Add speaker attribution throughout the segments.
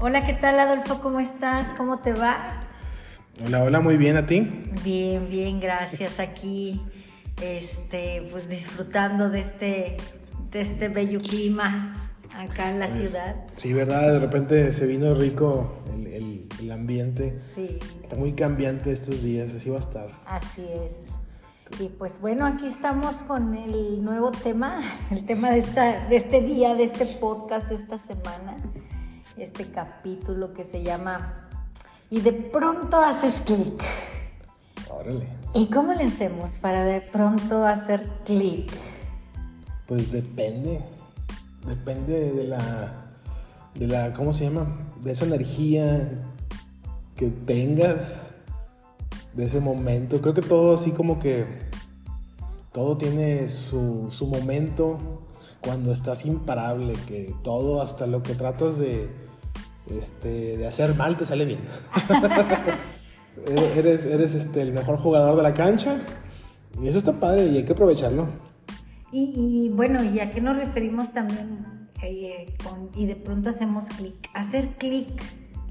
Speaker 1: Hola, ¿qué tal Adolfo? ¿Cómo estás? ¿Cómo te va?
Speaker 2: Hola, hola, muy bien a ti.
Speaker 1: Bien, bien, gracias. Aquí, este, pues disfrutando de este, de este bello clima acá en la
Speaker 2: Pues,
Speaker 1: ciudad.
Speaker 2: Sí, verdad, de repente se vino rico el, el- el ambiente.
Speaker 1: Sí,
Speaker 2: Está muy cambiante estos días, así va a estar.
Speaker 1: así es. Y pues bueno, aquí estamos con el nuevo tema, el tema de, esta, de este día, de este podcast, de esta semana, este capítulo que se llama Y de pronto haces clic.
Speaker 2: Órale.
Speaker 1: ¿Y cómo le hacemos para de pronto hacer clic?
Speaker 2: Pues depende. Depende de la. de la. ¿cómo se llama? De esa energía que tengas. De ese momento. Creo que todo así como que. Todo tiene su, su momento. Cuando estás imparable. Que todo, hasta lo que tratas de. Este, de hacer mal te sale bien. eres eres este, el mejor jugador de la cancha. Y eso está padre y hay que aprovecharlo.
Speaker 1: Y, y, bueno, ¿y a qué nos referimos también eh, con, y de pronto hacemos clic? Hacer clic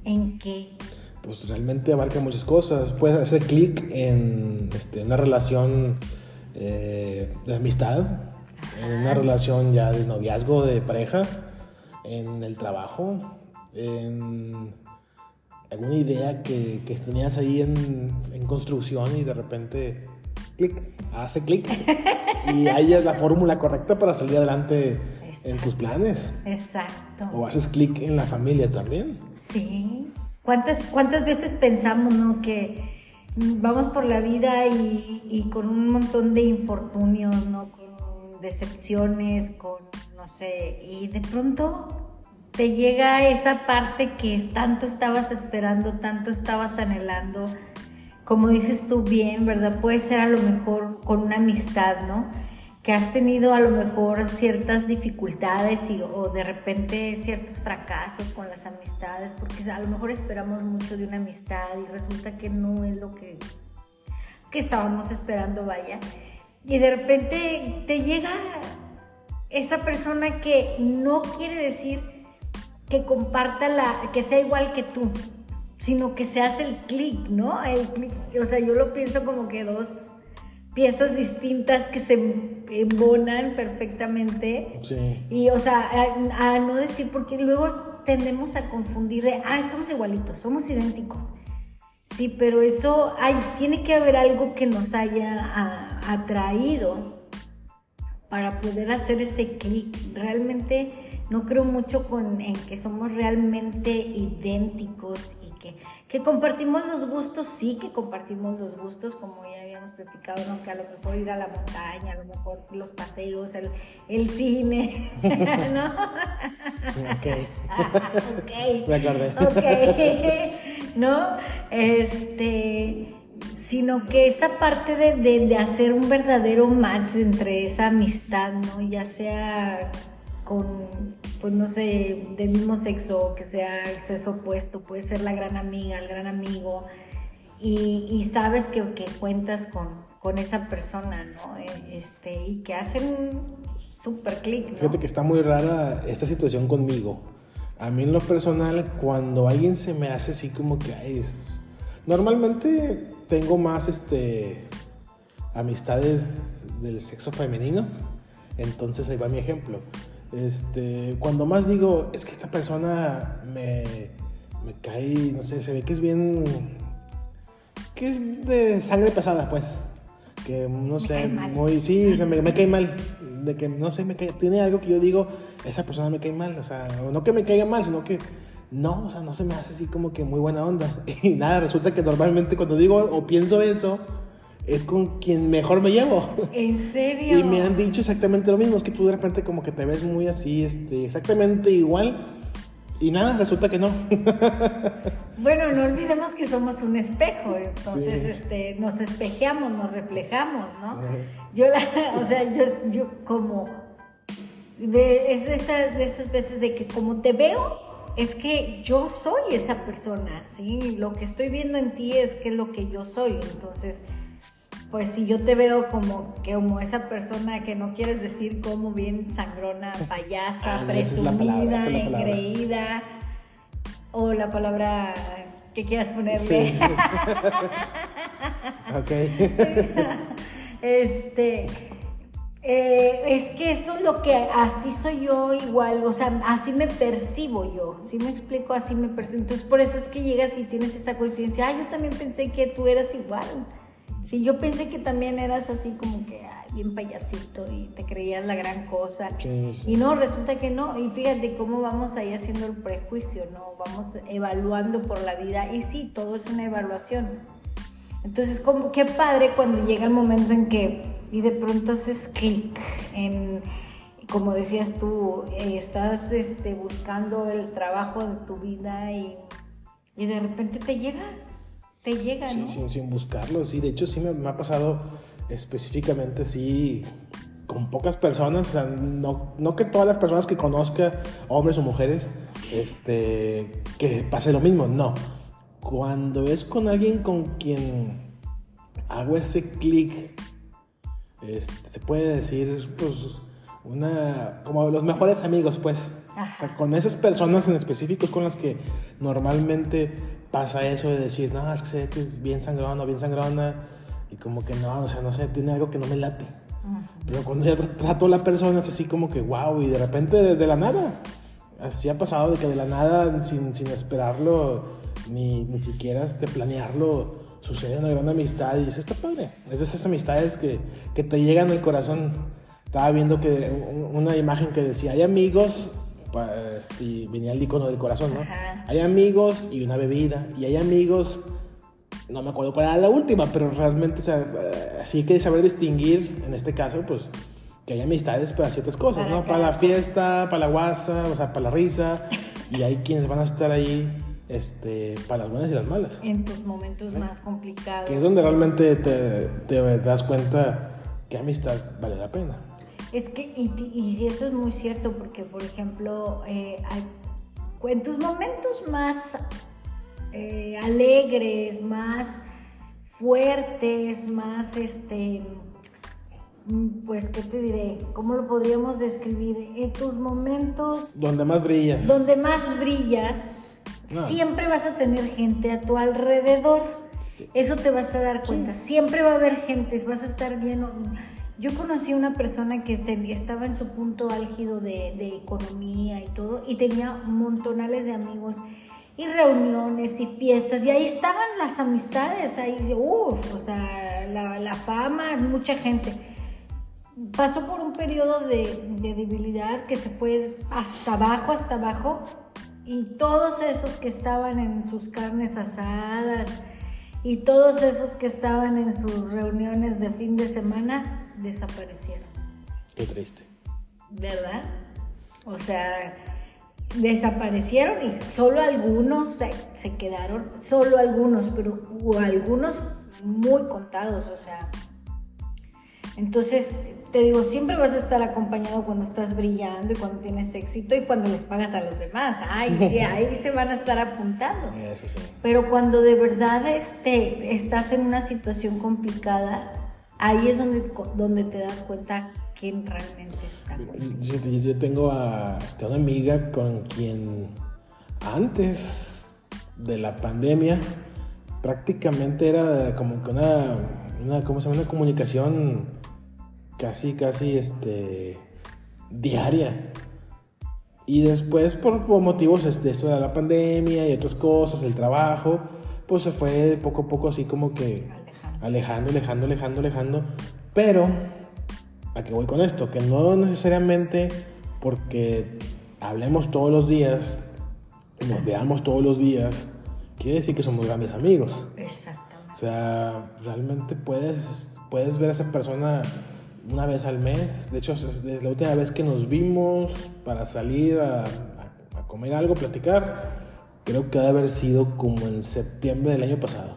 Speaker 1: en qué?
Speaker 2: pues realmente abarca muchas cosas. Puedes hacer clic en este, una relación eh, de amistad, en una relación ya de noviazgo, de pareja, en el trabajo, en alguna idea que, que tenías ahí en, en construcción y de repente clic, hace clic. y ahí es la fórmula correcta para salir adelante en tus planes.
Speaker 1: Exacto.
Speaker 2: O haces clic en la familia también.
Speaker 1: Sí. ¿Cuántas, cuántas veces pensamos, no? Que vamos por la vida y, y con un montón de infortunios, ¿no? Con decepciones, con, no sé, y de pronto te llega esa parte que tanto estabas esperando, tanto estabas anhelando. Como dices tú bien, ¿verdad? Puede ser a lo mejor con una amistad, ¿no? que has tenido a lo mejor ciertas dificultades y, o de repente ciertos fracasos con las amistades, porque a lo mejor esperamos mucho de una amistad y resulta que no es lo que, que estábamos esperando, vaya. Y de repente te llega esa persona que no quiere decir que comparta la, que sea igual que tú, sino que se hace el clic, ¿no? El clic, o sea, yo lo pienso como que dos piezas distintas que se embonan perfectamente.
Speaker 2: Sí.
Speaker 1: Y, o sea, a, a, no decir, porque luego tendemos a confundir de, ah, somos igualitos, somos idénticos. Sí, pero eso, hay, tiene que haber algo que nos haya atraído para poder hacer ese clic. Realmente no creo mucho con, en que somos realmente idénticos y que, que compartimos los gustos, sí que compartimos los gustos, como ya habíamos platicado, ¿no? que a lo mejor ir a la montaña, a lo mejor los paseos, el, el cine, ¿no?
Speaker 2: Ok.
Speaker 1: Ah, ok.
Speaker 2: Me acordé.
Speaker 1: Ok. ¿No? Este sino que esta parte de, de, de, hacer un verdadero match entre esa amistad, ¿no? Ya sea con, pues no sé, del mismo sexo, que sea el sexo opuesto, puede ser la gran amiga, el gran amigo, y, sabes que, que cuentas con, con, esa persona, ¿no? Este, y que hacen un super clic.
Speaker 2: Fíjate que está muy rara esta situación conmigo. A mí en lo personal, cuando alguien se me hace así como que es... Normalmente tengo más este, amistades del sexo femenino, entonces ahí va mi ejemplo. Este, cuando más digo, es que esta persona me, me cae, no sé, se ve que es bien, que es de sangre pesada, pues. Que no
Speaker 1: me
Speaker 2: sé, muy, sí, se me, me, cae mal. De que no sé, me cae, tiene algo que yo digo, esa persona me cae mal. O sea, no que me caiga mal, sino que no, o sea, no se me hace así como que muy buena onda. Y nada, resulta que normalmente cuando digo o pienso eso, es con quien mejor me llevo.
Speaker 1: ¿En serio?
Speaker 2: Y me han dicho exactamente lo mismo, es que tú de repente como que te ves muy así, este, exactamente igual. Y nada, resulta que no.
Speaker 1: bueno, no olvidemos que somos un espejo, entonces sí. este, nos espejeamos, nos reflejamos, ¿no? Sí. Yo, la, o sea, yo, yo como, de, es de, esa, de esas veces de que como te veo, es que yo soy esa persona, ¿sí? Lo que estoy viendo en ti es que es lo que yo soy, entonces pues si yo te veo como, que como esa persona que no quieres decir como bien sangrona, payasa,
Speaker 2: Ah, es
Speaker 1: presumida,
Speaker 2: palabra, es
Speaker 1: engreída, o la palabra que quieras ponerle.
Speaker 2: Sí, sí. ok.
Speaker 1: este, eh, es que eso es lo que así soy yo igual, o sea, así me percibo yo, si me explico, así me percibo. Entonces por eso es que llegas y tienes esa coincidencia, ah, yo también pensé que tú eras igual. Sí, yo pensé que también eras así como que ay, bien payasito y te creías la gran cosa.
Speaker 2: Sí, sí.
Speaker 1: Y no, resulta que no. Y fíjate cómo vamos ahí haciendo el prejuicio, ¿no? Vamos evaluando por la vida. Y sí, todo es una evaluación. Entonces, como, qué padre cuando llega el momento en que, y de pronto haces clic en, como decías tú, eh, estás este, buscando el trabajo de tu vida y, y de repente te llega, te llega,
Speaker 2: Sí,
Speaker 1: ¿no?
Speaker 2: sin, sin buscarlo, sí. De hecho, sí me, me ha pasado específicamente, sí, con pocas personas. O sea, no, no que todas las personas que conozca, hombres o mujeres, este, que pase lo mismo, no. Cuando es con alguien con quien hago ese clic, este, se puede decir, pues, una, como los mejores amigos, pues. O sea, con esas personas en específico con las que normalmente pasa eso de decir, no, es que sé que es bien sangrona, bien sangrona, y como que no, o sea, no sé, tiene algo que no me late. Pero cuando ya tra- trato a la persona es así como que, wow, y de repente de, de la nada. Así ha pasado de que de la nada, sin, sin esperarlo, ni, ni siquiera este, planearlo, sucede una gran amistad y eso está padre. Es de esas amistades que, que te llegan al corazón. Estaba viendo que un- una imagen que decía, hay amigos, y venía el icono del corazón, ¿no?
Speaker 1: Ajá.
Speaker 2: Hay amigos y una bebida, y hay amigos no me acuerdo cuál era la última, pero realmente, o sea, eh, sí hay que saber distinguir, en este caso, pues, que hay amistades para ciertas cosas,
Speaker 1: Para
Speaker 2: ¿no? Para la fiesta, para la guasa, o sea, para la risa, y hay quienes van a estar ahí, este, para las buenas y las malas,
Speaker 1: En tus momentos más complicados.
Speaker 2: que es donde realmente te, te das cuenta que amistad vale la pena.
Speaker 1: Es que, y, y eso es muy cierto, porque, por ejemplo, eh, hay- en tus momentos más eh, alegres, más fuertes, más, este, pues, ¿qué te diré? ¿Cómo lo podríamos describir? En tus momentos
Speaker 2: Donde más brillas.
Speaker 1: donde más brillas,
Speaker 2: No.
Speaker 1: siempre vas a tener gente a tu alrededor.
Speaker 2: Sí.
Speaker 1: Eso te vas a dar cuenta. Siempre va a haber gente, vas a estar lleno. Yo conocí a una persona que estaba en su punto álgido de, de economía y todo, y tenía montonales de amigos y reuniones y fiestas, y ahí estaban las amistades, ahí, uff, o sea, la, la fama, mucha gente. Pasó por un periodo de, de debilidad que se fue hasta abajo, hasta abajo, y todos esos que estaban en sus carnes asadas y todos esos que estaban en sus reuniones de fin de semana desaparecieron,
Speaker 2: Qué triste.
Speaker 1: ¿verdad? O sea, desaparecieron y solo algunos se, se quedaron, solo algunos, pero algunos muy contados, o sea, entonces, te digo, siempre vas a estar acompañado cuando estás brillando y cuando tienes éxito y cuando les pagas a los demás. Ay, sí, ahí se van a estar apuntando.
Speaker 2: Eso sí.
Speaker 1: Pero cuando de verdad este, estás en una situación complicada, ahí es donde, donde te das cuenta quién realmente está.
Speaker 2: Yo, yo- yo tengo a este, una amiga con quien antes de la pandemia prácticamente era como que una, una, ¿cómo se llama? una comunicación casi, casi este, diaria. Y después, por, por motivos de esto de la pandemia y otras cosas, el trabajo, pues se fue poco a poco así como que alejando, alejando, alejando, alejando. Pero, ¿a qué voy con esto? Que no necesariamente porque hablemos todos los días, nos veamos todos los días, quiere decir que somos grandes amigos.
Speaker 1: Exactamente.
Speaker 2: O sea, realmente puedes, puedes ver a esa persona una vez al mes. De hecho, es es la última vez que nos vimos para salir a, a- comer algo, platicar, creo que ha de haber sido como en septiembre del año pasado.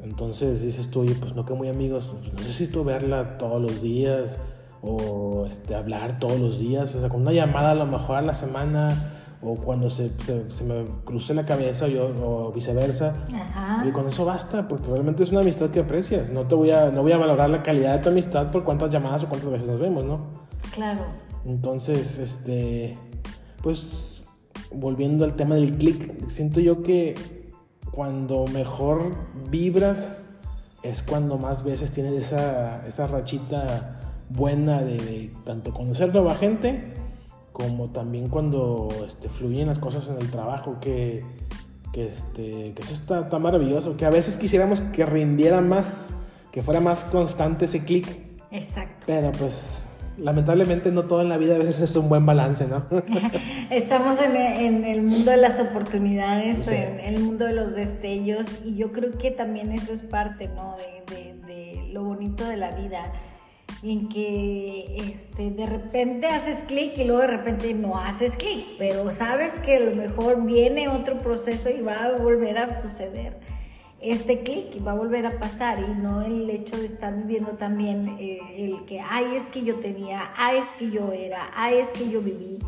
Speaker 2: Entonces dices tú, oye, pues no que muy amigos, pues, necesito verla todos los días o este, hablar todos los días, o sea, con una llamada a lo mejor a la semana o cuando se, se, se me cruce la cabeza yo, o viceversa.
Speaker 1: Ajá.
Speaker 2: Y con eso basta, porque realmente es una amistad que aprecias. No te voy a, no voy a valorar la calidad de tu amistad por cuántas llamadas o cuántas veces nos vemos, ¿no?
Speaker 1: Claro.
Speaker 2: Entonces, este, pues volviendo al tema del click, siento yo que cuando mejor vibras es cuando más veces tienes esa, esa rachita buena de, tanto conocer nueva gente como también cuando este, fluyen las cosas en el trabajo, que, que, este, que eso está, está maravilloso, que a veces quisiéramos que rindiera más, que fuera más constante ese clic.
Speaker 1: Exacto.
Speaker 2: Pero pues lamentablemente no todo en la vida a veces es un buen balance, ¿no?
Speaker 1: Estamos en, en, el mundo de las oportunidades, en el mundo de los destellos y yo creo que también eso es parte, ¿no? De, de, de lo bonito de la vida, en que este, de repente haces clic y luego de repente no haces clic, pero sabes que a lo mejor viene otro proceso y va a volver a suceder este clic va a volver a pasar y no el hecho de estar viviendo también eh, el que, ay, es que yo tenía, ay, es que yo era, ay, es que yo viví,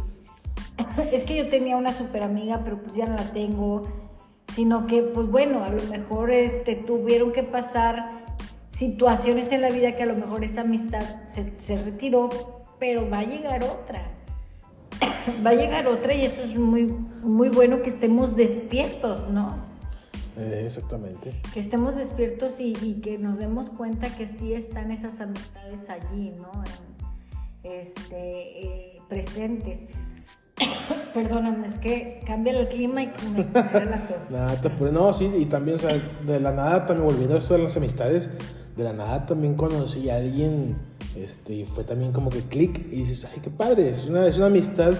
Speaker 1: es que yo tenía una super amiga, pero pues ya no la tengo, sino que, pues bueno, a lo mejor este, tuvieron que pasar situaciones en la vida que a lo mejor esa amistad se, se retiró, pero va a llegar otra. va a llegar otra y eso es muy, muy bueno que estemos despiertos, ¿no?
Speaker 2: Eh, exactamente.
Speaker 1: Que estemos despiertos y, que nos demos cuenta que sí están esas amistades allí, ¿no? este, eh, presentes. Perdóname, es que cambia el clima y me la tos.
Speaker 2: nada, no, sí, y también, o sea, de la nada, también volviendo a esto de las amistades, de la nada también conocí a alguien, este, y fue también como que clic, y dices, ay, qué padre, es una, es una amistad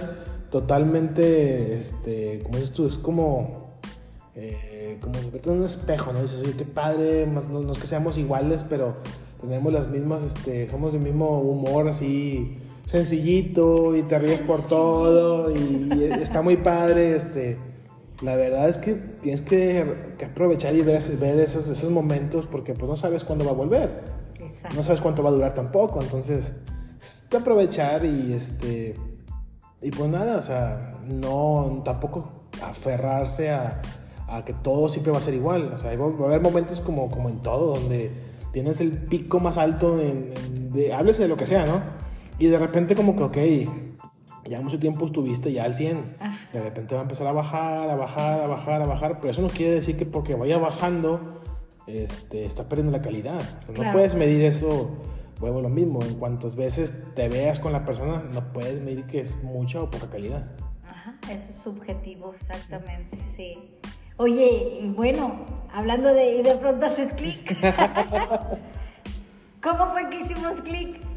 Speaker 2: totalmente, este, como dices tú, es como... Eh, como en un espejo, ¿no? Dices, oye, qué padre, no, es que seamos iguales, pero tenemos las mismas, este, somos del mismo humor, así sencillito, y te ríes por todo, y, está muy padre, este. La verdad es que tienes que, aprovechar y ver, ver esos, esos momentos porque pues no sabes cuándo va a volver. Exacto. No sabes cuánto va a durar tampoco, entonces, es aprovechar y este... Y pues nada, o sea, no, tampoco aferrarse a, a que todo siempre va a ser igual. O sea, va a haber momentos como, como en todo, donde tienes el pico más alto, en, de, háblese de lo que sea, ¿no? Y de repente como que, ok, ya mucho tiempo estuviste ya al 100. De repente va a empezar a bajar, a bajar, a bajar, a bajar, pero eso no quiere decir que porque vaya bajando, este, está perdiendo la calidad. O sea, no puedes medir eso, vuelvo lo mismo, en cuantas veces te veas con la persona, no puedes medir que es mucha o poca calidad.
Speaker 1: Ajá, eso es subjetivo, exactamente, sí. Oye, bueno, hablando de, y de pronto haces clic. ¿Cómo fue que hicimos clic?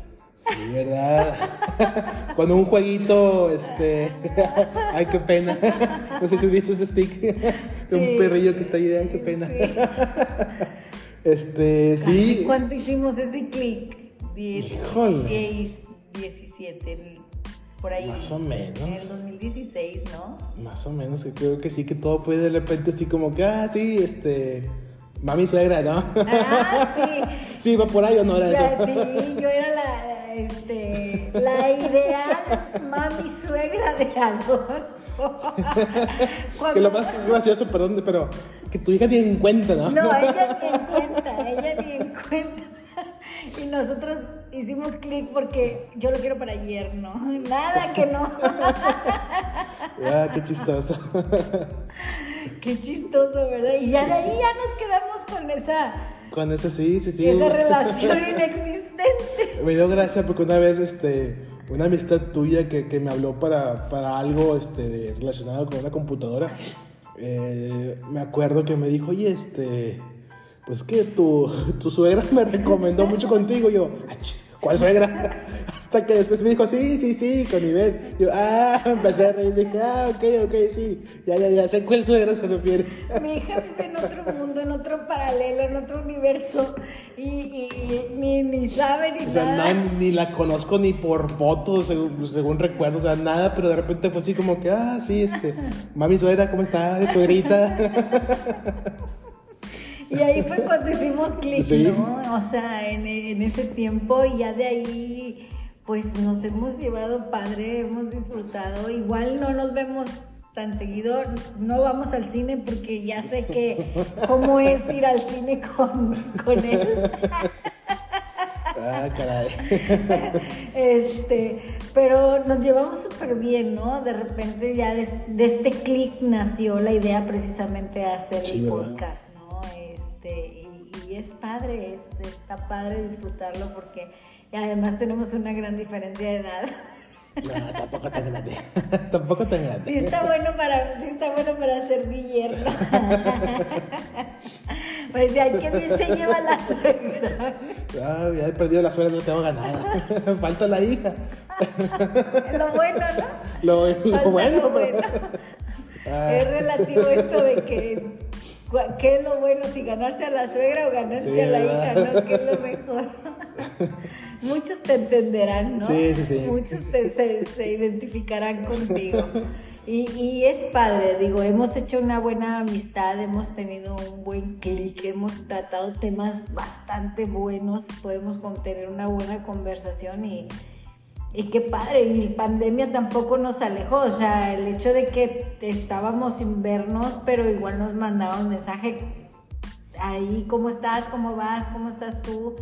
Speaker 2: Sí, ¿verdad? Con un jueguito, este. Ay, qué pena. No sé si has visto ese stick. De un perrillo que está ahí, ay, qué pena. Este, sí.
Speaker 1: ¿Cuánto hicimos ese clic? 16, 17 por ahí.
Speaker 2: Más o menos.
Speaker 1: En el 2016, ¿no?
Speaker 2: Más o menos, que creo que sí, que todo fue de repente así como que, ah, sí, este, mami suegra, ¿no?
Speaker 1: Ah, sí.
Speaker 2: sí, va por ahí o no era eso.
Speaker 1: Sí, yo era la, este, la ideal mami suegra de Adolfo.
Speaker 2: que lo más gracioso, perdón, pero que tu hija ni en cuenta, ¿no?
Speaker 1: No, ella ni en cuenta, ella ni en cuenta. Y nosotros hicimos clic porque yo lo quiero para ayer, ¿no? Nada que no.
Speaker 2: Ah, qué chistoso.
Speaker 1: Qué chistoso, ¿verdad? Y ya de ahí ya nos quedamos con esa...
Speaker 2: Con esa, sí, sí, sí.
Speaker 1: Esa relación inexistente.
Speaker 2: Me dio gracia porque una vez, este, una amistad tuya que, que me habló para, para algo este, relacionado con una computadora, eh, me acuerdo que me dijo, oye, este pues que tu, tu suegra me recomendó mucho contigo. yo, ah, ¿cuál suegra? Hasta que después me dijo, sí, sí, sí, con nivel. Yo, ah, empecé a reír. Dije, ah, ok, ok, sí. Ya, ya, ya, sé cuál suegra se refiere.
Speaker 1: Mi hija vive en otro mundo, en otro paralelo, en otro universo. Y, y, ni, ni sabe ni
Speaker 2: o sea,
Speaker 1: nada.
Speaker 2: ni la conozco ni por fotos, según, según, recuerdo, o sea, nada. Pero de repente fue así como que, ah, sí, este, mami suegra, ¿cómo está? Suegrita.
Speaker 1: Y ahí fue cuando hicimos clic, ¿no? O sea, en, en, ese tiempo y ya de ahí, pues nos hemos llevado padre, hemos disfrutado. Igual no nos vemos tan seguido, no vamos al cine porque ya sé que cómo es ir al cine con, con él.
Speaker 2: Ah, caray.
Speaker 1: este, pero nos llevamos súper bien, ¿no? De repente ya de, este clic nació la idea precisamente de hacer el podcast, ¿no? Este, y, es padre, está padre disfrutarlo porque además tenemos una gran diferencia de edad.
Speaker 2: No, tampoco tan grande. tampoco tan grande.
Speaker 1: Sí está bueno para, sí está bueno para ser mi yerno. pues ya, qué bien se lleva la suegra.
Speaker 2: Ah, ya he perdido la suegra, no tengo ganada. Falta la hija.
Speaker 1: lo bueno, ¿no?
Speaker 2: Lo, lo bueno.
Speaker 1: Lo bueno. Ah. Es relativo esto de que ¿Qué es lo bueno? Si ganarse a la suegra o ganarse a la hija, ¿no? ¿Qué es lo mejor? Muchos te entenderán, ¿no?
Speaker 2: Sí, sí, sí.
Speaker 1: Muchos se, identificarán contigo. Y, y, es padre, digo, hemos hecho una buena amistad, hemos tenido un buen clic, hemos tratado temas bastante buenos, podemos tener una buena conversación y, y qué padre, y pandemia tampoco nos alejó, o sea, el hecho de que estábamos sin vernos, pero igual nos mandaban mensaje ahí, ¿cómo estás? ¿Cómo vas? ¿Cómo estás tú?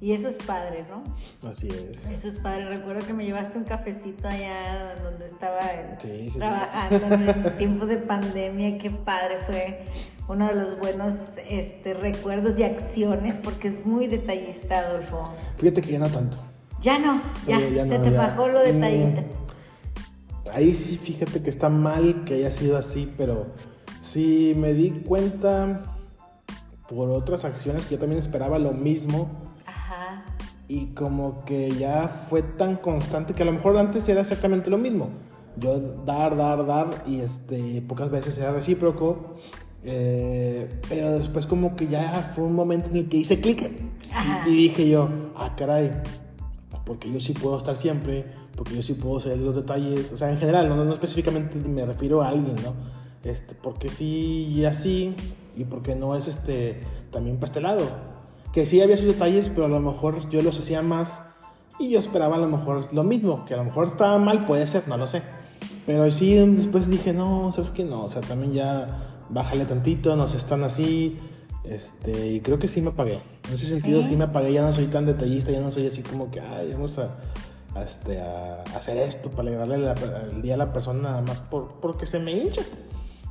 Speaker 1: Y eso es padre, ¿no?
Speaker 2: Así es.
Speaker 1: Eso es padre. Recuerdo que me llevaste un cafecito allá donde estaba trabajando en el tiempo de pandemia. Qué padre. Fue uno de los buenos este, recuerdos y acciones porque es muy detallista, Adolfo.
Speaker 2: Fíjate que ya no tanto.
Speaker 1: Ya no, ya, se te bajó lo detallista. Mm,
Speaker 2: ahí sí, fíjate que está mal que haya sido así, pero sí me di cuenta por otras acciones que yo también esperaba lo mismo. Ajá. Y como que ya fue tan constante que a lo mejor antes era exactamente lo mismo. Yo dar, dar, dar y este, pocas veces era recíproco. Eh, pero después como que ya fue un momento en el que hice clic y, y, dije yo, ah, caray, porque yo sí puedo estar siempre, porque yo sí puedo ser los detalles, o sea, en general, no, no específicamente me refiero a alguien, ¿no? Este, porque sí y así, y porque no es este, también pastelado. Que sí había sus detalles, pero a lo mejor yo los hacía más y yo esperaba a lo mejor lo mismo, que a lo mejor estaba mal, puede ser, no lo sé. Pero sí, después dije, no, sabes que no, o sea, también ya bájale tantito, no se están así, este, y creo que sí me apagué. En ese sentido ¿Sí? me apagué, ya no soy tan detallista, ya no soy así como que, ay, vamos a, este, a hacer esto para alegrarle el día a la persona nada más por, porque se me hincha.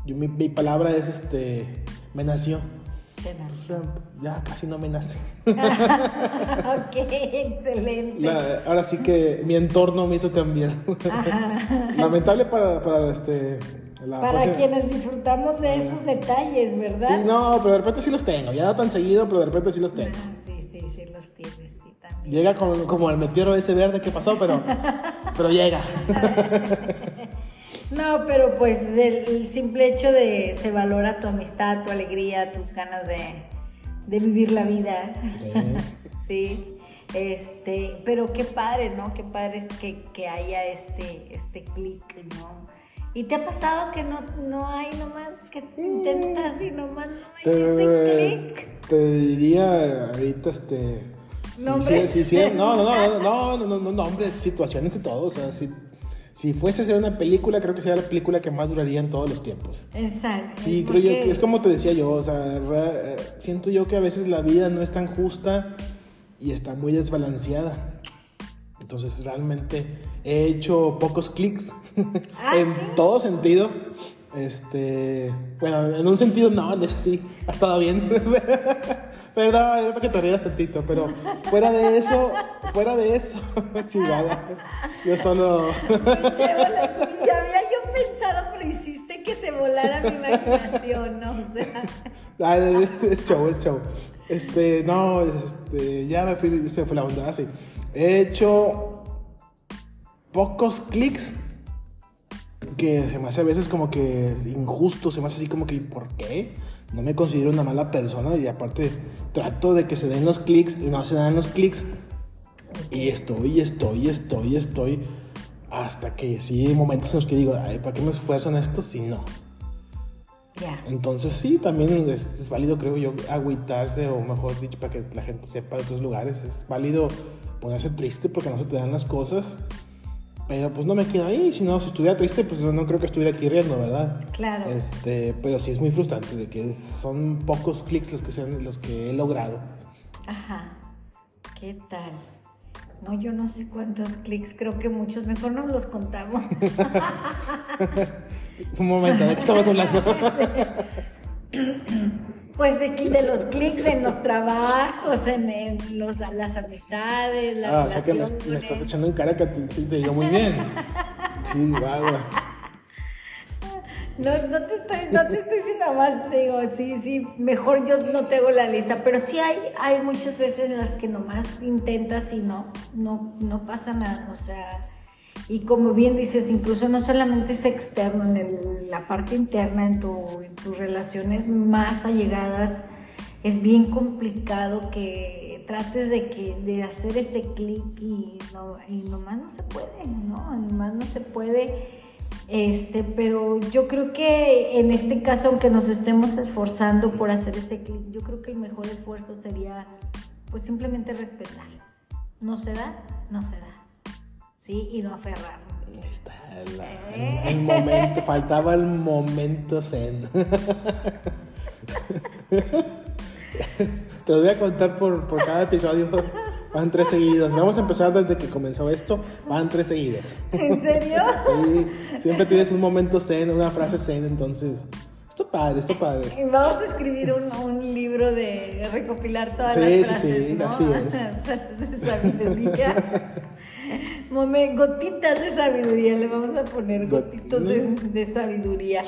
Speaker 2: Yo, mi, palabra es, este, me nació. ya casi no me nace.
Speaker 1: ok, excelente.
Speaker 2: ahora sí que mi entorno me hizo cambiar. Lamentable para, para este,
Speaker 1: para quienes disfrutamos de esos detalles, ¿verdad?
Speaker 2: Sí, no, pero de repente sí los tengo. Ya no tan seguido, pero de repente sí los tengo.
Speaker 1: Ah, sí, sí, sí los tienes, sí, también.
Speaker 2: Llega como, el meteoro ese verde que pasó, pero, pero llega.
Speaker 1: no, pero pues el, simple hecho de se valora tu amistad, tu alegría, tus ganas de, de vivir la vida. sí. Este, pero qué padre, ¿no? Qué padre es que, que haya este, este clic, ¿no? ¿Y te ha pasado que no, no hay nomás, que mm. intentas y nomás no hay te, ese clic?
Speaker 2: Te diría ahorita este...
Speaker 1: ¿Nombres?
Speaker 2: Sí, sí, sí, no, no, no, no, no, no, no, hombre, situaciones de todo, o sea, si, si fuese a ser una película, creo que sería la película que más duraría en todos los tiempos.
Speaker 1: Exacto.
Speaker 2: Sí, creo yo, que es como te decía yo, o sea, re, eh, siento yo que a veces la vida no es tan justa y está muy desbalanceada. Entonces realmente he hecho pocos clics ah, en todo sentido. Este, bueno, en un sentido no, en ese sí, ha estado bien. Perdón, era para que te rieras tantito, pero fuera de eso, fuera de eso, chingada. Yo solo.
Speaker 1: ya había yo pensado, pero hiciste que se volara mi imaginación, ¿no? O sea. Ah,
Speaker 2: es, show, es show. Este, no, este, ya me fui, se fue la onda, así. He hecho pocos clics que se me hace a veces como que injusto, se me hace así como que ¿por qué? No me considero una mala persona y aparte trato de que se den los clics y no se dan los clics y estoy, estoy, estoy, estoy hasta que sí hay momentos en los que digo, Ay, ¿para qué me esfuerzo en esto si no? Entonces sí, también es, válido creo yo agüitarse o mejor dicho para que la gente sepa de otros lugares, es válido ponerse triste porque no se te dan las cosas pero pues no me quedo ahí, si no, si estuviera triste, pues no creo que estuviera aquí riendo, ¿verdad?
Speaker 1: Claro.
Speaker 2: Este, pero sí es muy frustrante de que son pocos clics los que, sean, los que he logrado.
Speaker 1: Ajá. ¿Qué tal? No, yo no sé cuántos clics, creo que muchos, mejor no los contamos.
Speaker 2: Un momento, ¿de qué estabas hablando?
Speaker 1: Pues de, de los clics en los trabajos, en, en los, las amistades, la
Speaker 2: Ah, o sea que me, me estás echando en cara que te, te dio muy bien. Sí, guau.
Speaker 1: No, no te estoy, no te estoy diciendo más, te digo, sí, sí, mejor yo no tengo la lista, pero sí hay, hay muchas veces en las que nomás intentas y no, no, no pasa nada, o sea, y como bien dices, incluso no solamente es externo, en la parte interna, en, tu, tus relaciones más allegadas, es bien complicado que trates de, hacer ese clic y, no, y nomás no se puede, ¿no? Nomás no se puede. Este, pero yo creo que en este caso, aunque nos estemos esforzando por hacer ese clic, yo creo que el mejor esfuerzo sería pues simplemente respetar. No se da, no se da. Sí, y no aferrarnos.
Speaker 2: Ahí está la- el, el momento, faltaba el momento zen. Te lo voy a contar por, por cada episodio. Van tres seguidos. Vamos a empezar desde que comenzó esto. Van tres seguidos.
Speaker 1: ¿En serio?
Speaker 2: Sí, siempre tienes un momento zen, una frase zen, entonces. Está padre, está padre.
Speaker 1: Vamos a escribir un, un libro de recopilar todas
Speaker 2: Sí,
Speaker 1: las
Speaker 2: sí,
Speaker 1: frases,
Speaker 2: sí,
Speaker 1: ¿no?
Speaker 2: así es.
Speaker 1: frases de sabiduría. Momen- gotitas de sabiduría, le vamos a poner
Speaker 2: Got-
Speaker 1: gotitos de, de sabiduría.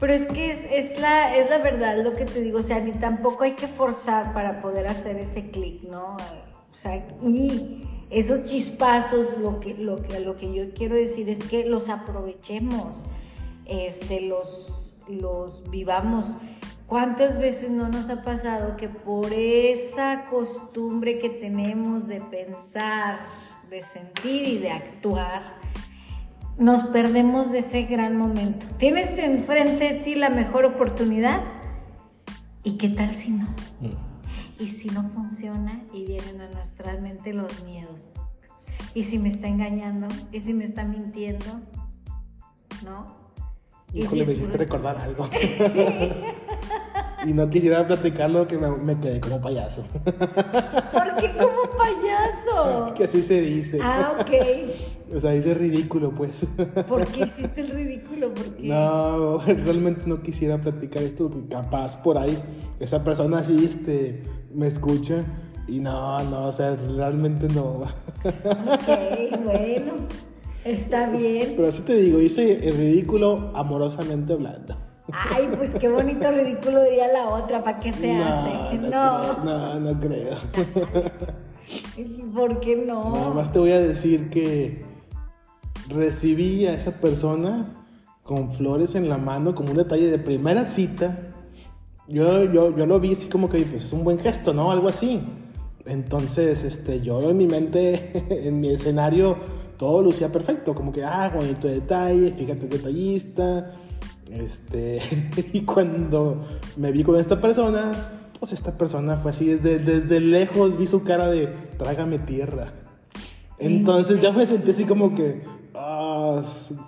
Speaker 1: Pero es que es, es la, es la verdad lo que te digo, o sea, ni tampoco hay que forzar para poder hacer ese clic, ¿no? O sea, y esos chispazos, lo que, lo que, lo que yo quiero decir es que los aprovechemos, este, los, los vivamos. ¿Cuántas veces no nos ha pasado que por esa costumbre que tenemos de pensar, de sentir y de actuar, nos perdemos de ese gran momento? Tienes enfrente de ti la mejor oportunidad y qué tal si no? Y si no funciona y vienen a nuestra mente los miedos. Y si me está engañando, y si me está mintiendo, ¿no? Si
Speaker 2: Híjole,
Speaker 1: es
Speaker 2: me hiciste recordar algo. y no quisiera platicarlo que me, me quedé como payaso.
Speaker 1: ¿Por qué como payaso?
Speaker 2: que así se dice.
Speaker 1: Ah, ok.
Speaker 2: O sea, dice ridículo, pues.
Speaker 1: ¿Por qué hiciste el ridículo? ¿Por qué?
Speaker 2: No, realmente no quisiera platicar esto porque capaz por ahí esa persona sí este, me escucha y no, no, o sea, realmente no.
Speaker 1: Ok, bueno. Está bien.
Speaker 2: Pero así te digo, hice el ridículo amorosamente hablando.
Speaker 1: Ay, pues qué bonito ridículo diría la otra. ¿Para qué se hace?
Speaker 2: no,
Speaker 1: No.
Speaker 2: creo, no, no creo.
Speaker 1: ¿Por qué no?
Speaker 2: Nada más te voy a decir que recibí a esa persona con flores en la mano como un detalle de primera cita. Yo, yo, yo lo vi así como que pues, es un buen gesto, ¿no? Algo así. Entonces, este, yo en mi mente, en mi escenario, todo lucía perfecto. Como que, ah, bonito detalle, fíjate detallista. Este, y cuando me vi con esta persona, pues esta persona fue así, desde, desde lejos vi su cara de, trágame tierra. Entonces ya me sentí así como que, ah,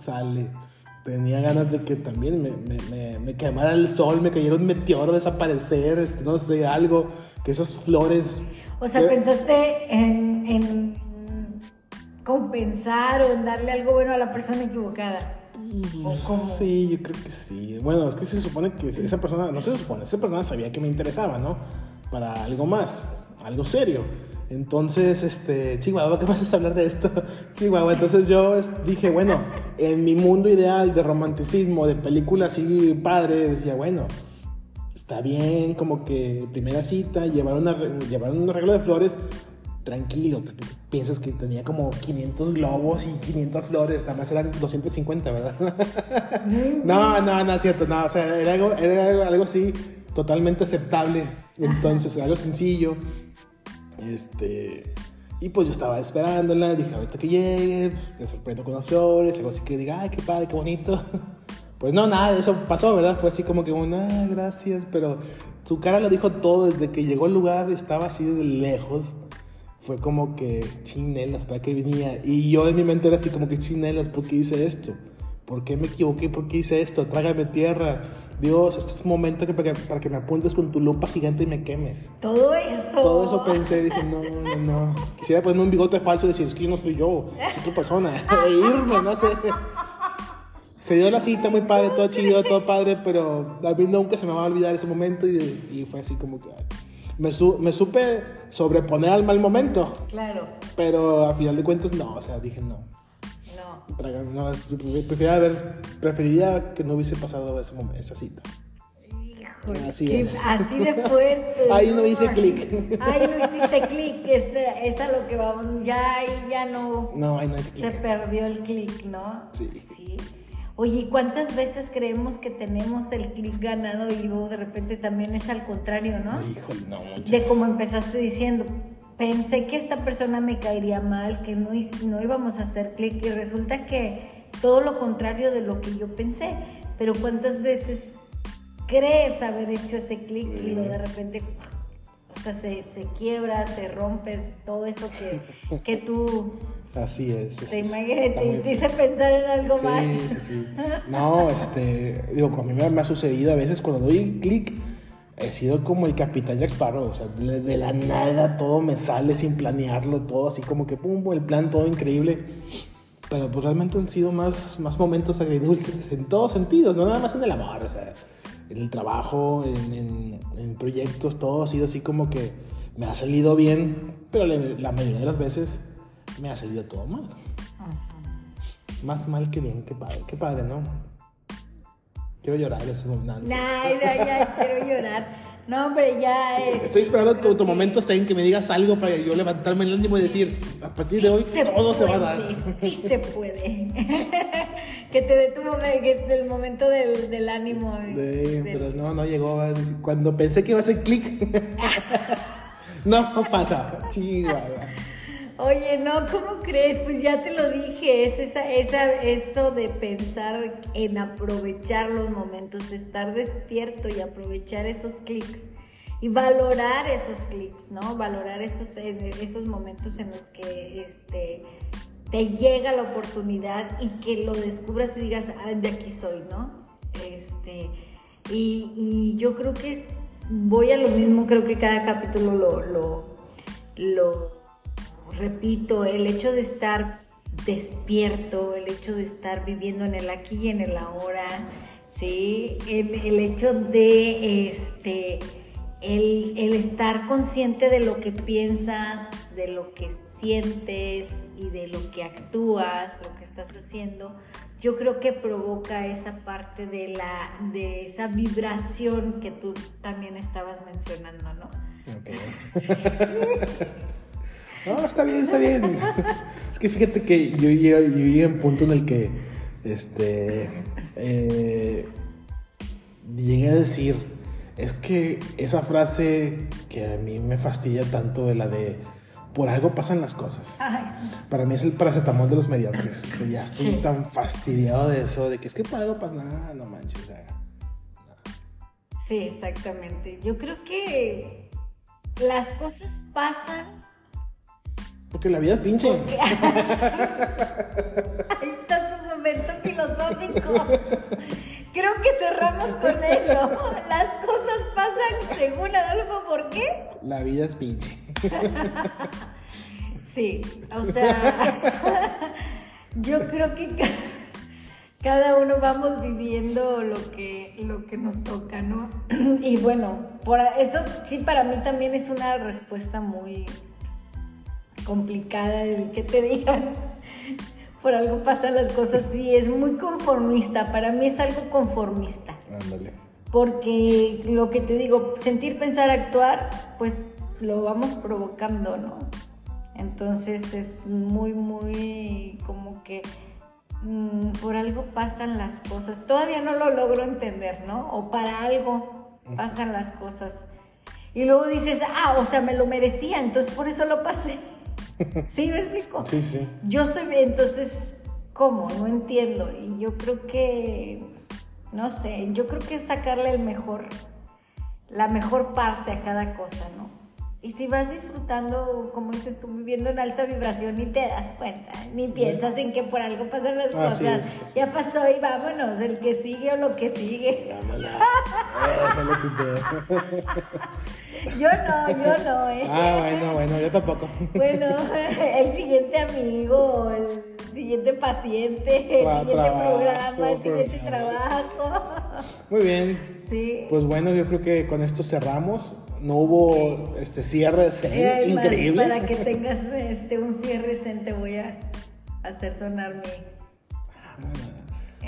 Speaker 2: sale. Tenía ganas de que también me, me, me, me quemara el sol, me cayera un meteoro, desaparecer, este, no sé, algo, que esas flores...
Speaker 1: O sea,
Speaker 2: Eh,
Speaker 1: pensaste en, en compensar o en darle algo bueno a la persona equivocada.
Speaker 2: Sí, yo creo que sí. Bueno, es que se supone que esa persona, no se supone, esa persona sabía que me interesaba, ¿no? Para algo más, algo serio. Entonces, este, Chihuahua, ¿qué vas a hablar de esto? Chihuahua, entonces yo dije, bueno, en mi mundo ideal de romanticismo, de película así padre, decía, bueno, está bien, como que primera cita, llevar, una, llevar un arreglo de flores, tranquilo, piensas que tenía como 500 globos y 500 flores, nada más eran 250, ¿verdad? no, no, no es cierto, no, o sea, era algo, era algo, así totalmente aceptable, entonces, algo sencillo, este... Y pues yo estaba esperándola, dije, ahorita que llegue, te sorprendo con las flores, algo así que diga, ay, qué padre, qué bonito. Pues no, nada de eso pasó, ¿verdad? Fue así como que, una gracias, pero su cara lo dijo todo desde que llegó al lugar, estaba así de lejos. Fue como que chinelas, ¿para qué venía? Y yo en mi mente era así como que chinelas, ¿por qué hice esto? ¿por qué me equivoqué? ¿Por qué hice esto? Trágame tierra. Dios, este es un momento que para, que para, que me apuntes con tu lupa gigante y me quemes.
Speaker 1: Todo eso.
Speaker 2: Todo eso pensé, dije, no, no, no. Quisiera ponerme un bigote falso y decir, es que yo no soy yo, soy tu persona. e irme, no sé. Se dio la cita muy padre, todo chido, todo padre, pero a mí nunca se me va a olvidar ese momento y, y fue así como que... Me, su, me, supe sobreponer al mal momento.
Speaker 1: Claro.
Speaker 2: Pero a final de cuentas, no, o sea, dije no.
Speaker 1: No.
Speaker 2: no preferiría, haber, preferiría que no hubiese pasado ese momento, esa cita.
Speaker 1: Híjole, así es. Así de fuerte.
Speaker 2: Ahí no, hice clic.
Speaker 1: Ahí no hiciste clic, este, es a lo que vamos. Ya, ya no.
Speaker 2: No, ahí no hice clic.
Speaker 1: Se perdió el clic, ¿no?
Speaker 2: Sí.
Speaker 1: Oye, ¿cuántas veces creemos que tenemos el clic ganado y luego de repente también es al contrario, ¿no?
Speaker 2: Híjole, no, muchas.
Speaker 1: De como empezaste diciendo, pensé que esta persona me caería mal, que no, no íbamos a hacer clic y resulta que todo lo contrario de lo que yo pensé. Pero ¿cuántas veces crees haber hecho ese clic y luego de repente, sea, se, se quiebra, se rompes, todo eso que, que tú
Speaker 2: Así es.
Speaker 1: Te imaginas, te hice pensar en algo
Speaker 2: sí,
Speaker 1: más.
Speaker 2: Sí, sí. No, este, digo, a mí me, me ha sucedido a veces cuando doy clic, he sido como el capitán Jack Sparrow, o sea, de, de, la nada todo me sale sin planearlo, todo así como que pum, el plan todo increíble. Pero pues realmente han sido más, más momentos agridulces en todos sentidos, no nada más en el amor, o sea, en el trabajo, en, en, en proyectos, todo ha sido así como que me ha salido bien, pero la, la mayoría de las veces me ha salido todo mal. Ajá. Más mal que bien, qué padre, qué padre, ¿no? Quiero llorar, eso no,
Speaker 1: no, Ay, no, ya quiero llorar. No, hombre, ya es.
Speaker 2: Estoy esperando tu, tu momento, Zen, que me digas algo para yo levantarme el ánimo y decir, a partir
Speaker 1: sí
Speaker 2: de hoy
Speaker 1: se
Speaker 2: todo
Speaker 1: puede,
Speaker 2: se va a dar.
Speaker 1: Sí se puede. que te dé tu momento, que el momento del, del ánimo.
Speaker 2: Sí,
Speaker 1: del...
Speaker 2: pero no, no llegó. Cuando pensé que iba a hacer clic, no, no pasa. Chihuahua.
Speaker 1: Oye, no, ¿cómo crees? Pues ya te lo dije, es esa, esa, eso de pensar en aprovechar los momentos, estar despierto y aprovechar esos clics y valorar esos clics, ¿no? Valorar esos, esos momentos en los que este, te llega la oportunidad y que lo descubras y digas, ah, de aquí soy, ¿no? Este, y, y yo creo que voy a lo mismo, creo que cada capítulo lo, lo, lo repito, el hecho de estar despierto, el hecho de estar viviendo en el aquí y en el ahora, ¿sí? El, el hecho de este, el, el, estar consciente de lo que piensas, de lo que sientes y de lo que actúas, lo que estás haciendo, yo creo que provoca esa parte de, la, de esa vibración que tú también estabas mencionando, ¿no?
Speaker 2: Okay. No, está bien, está bien. Es que fíjate que yo llegué, yo a un punto en el que este, eh, llegué a decir, es que esa frase que a mí me fastidia tanto de la de por algo pasan las cosas.
Speaker 1: Ay, sí.
Speaker 2: Para mí es el paracetamol de los mediocres. O sea, ya estoy sí. tan fastidiado de eso, de que es que por algo pasa nada, no manches. O sea,
Speaker 1: no. Sí, exactamente. Yo creo que las cosas pasan
Speaker 2: porque la vida es pinche.
Speaker 1: Porque... Ahí está su momento filosófico. Creo que cerramos con eso. Las cosas pasan según Adolfo, ¿por qué?
Speaker 2: La vida es pinche.
Speaker 1: Sí, o sea, yo creo que cada uno vamos viviendo lo que, lo que nos toca, ¿no? Y bueno, por eso sí para mí también es una respuesta muy, complicada el que te digan por algo pasan las cosas sí es muy conformista para mí es algo conformista
Speaker 2: Ándale.
Speaker 1: porque lo que te digo sentir pensar actuar pues lo vamos provocando no entonces es muy muy como que mmm, por algo pasan las cosas todavía no lo logro entender no o para algo pasan las cosas y luego dices ah o sea me lo merecía entonces por eso lo pasé ¿Sí me explico?
Speaker 2: Sí, sí.
Speaker 1: Yo soy, entonces, ¿cómo? No entiendo. Y yo creo que, no sé, yo creo que es sacarle el mejor, la mejor parte a cada cosa, ¿no? Y si vas disfrutando, como dices tú, viviendo en alta vibración y te das cuenta, ni piensas en que por algo pasan las cosas. ya pasó y vámonos, el que sigue o lo que sigue. Yo no, yo no, ¿eh?
Speaker 2: Ah, bueno, bueno, yo tampoco.
Speaker 1: Bueno, el siguiente amigo, el siguiente paciente, el siguiente
Speaker 2: trabajo,
Speaker 1: programa, el siguiente trabajo.
Speaker 2: Muy bien.
Speaker 1: Sí.
Speaker 2: Pues bueno, yo creo que con esto cerramos. No hubo este cierre zen,
Speaker 1: Eh,
Speaker 2: increíble.
Speaker 1: Para que tengas este, un cierre zen, te voy a hacer sonar mi.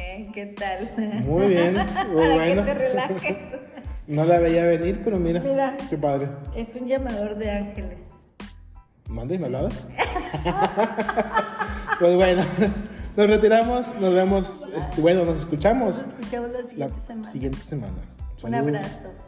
Speaker 1: ¿Eh? ¿Qué tal?
Speaker 2: Muy bien, muy
Speaker 1: para
Speaker 2: bueno.
Speaker 1: que te relajes.
Speaker 2: No la veía venir, pero mira,
Speaker 1: Mira.
Speaker 2: qué padre.
Speaker 1: Es un llamador de ángeles.
Speaker 2: Mande, ¿me hablabas? pues bueno, nos retiramos, nos vemos, este, bueno, nos escuchamos
Speaker 1: Nos escuchamos la
Speaker 2: la
Speaker 1: siguiente semana.
Speaker 2: siguiente semana.
Speaker 1: Un abrazo.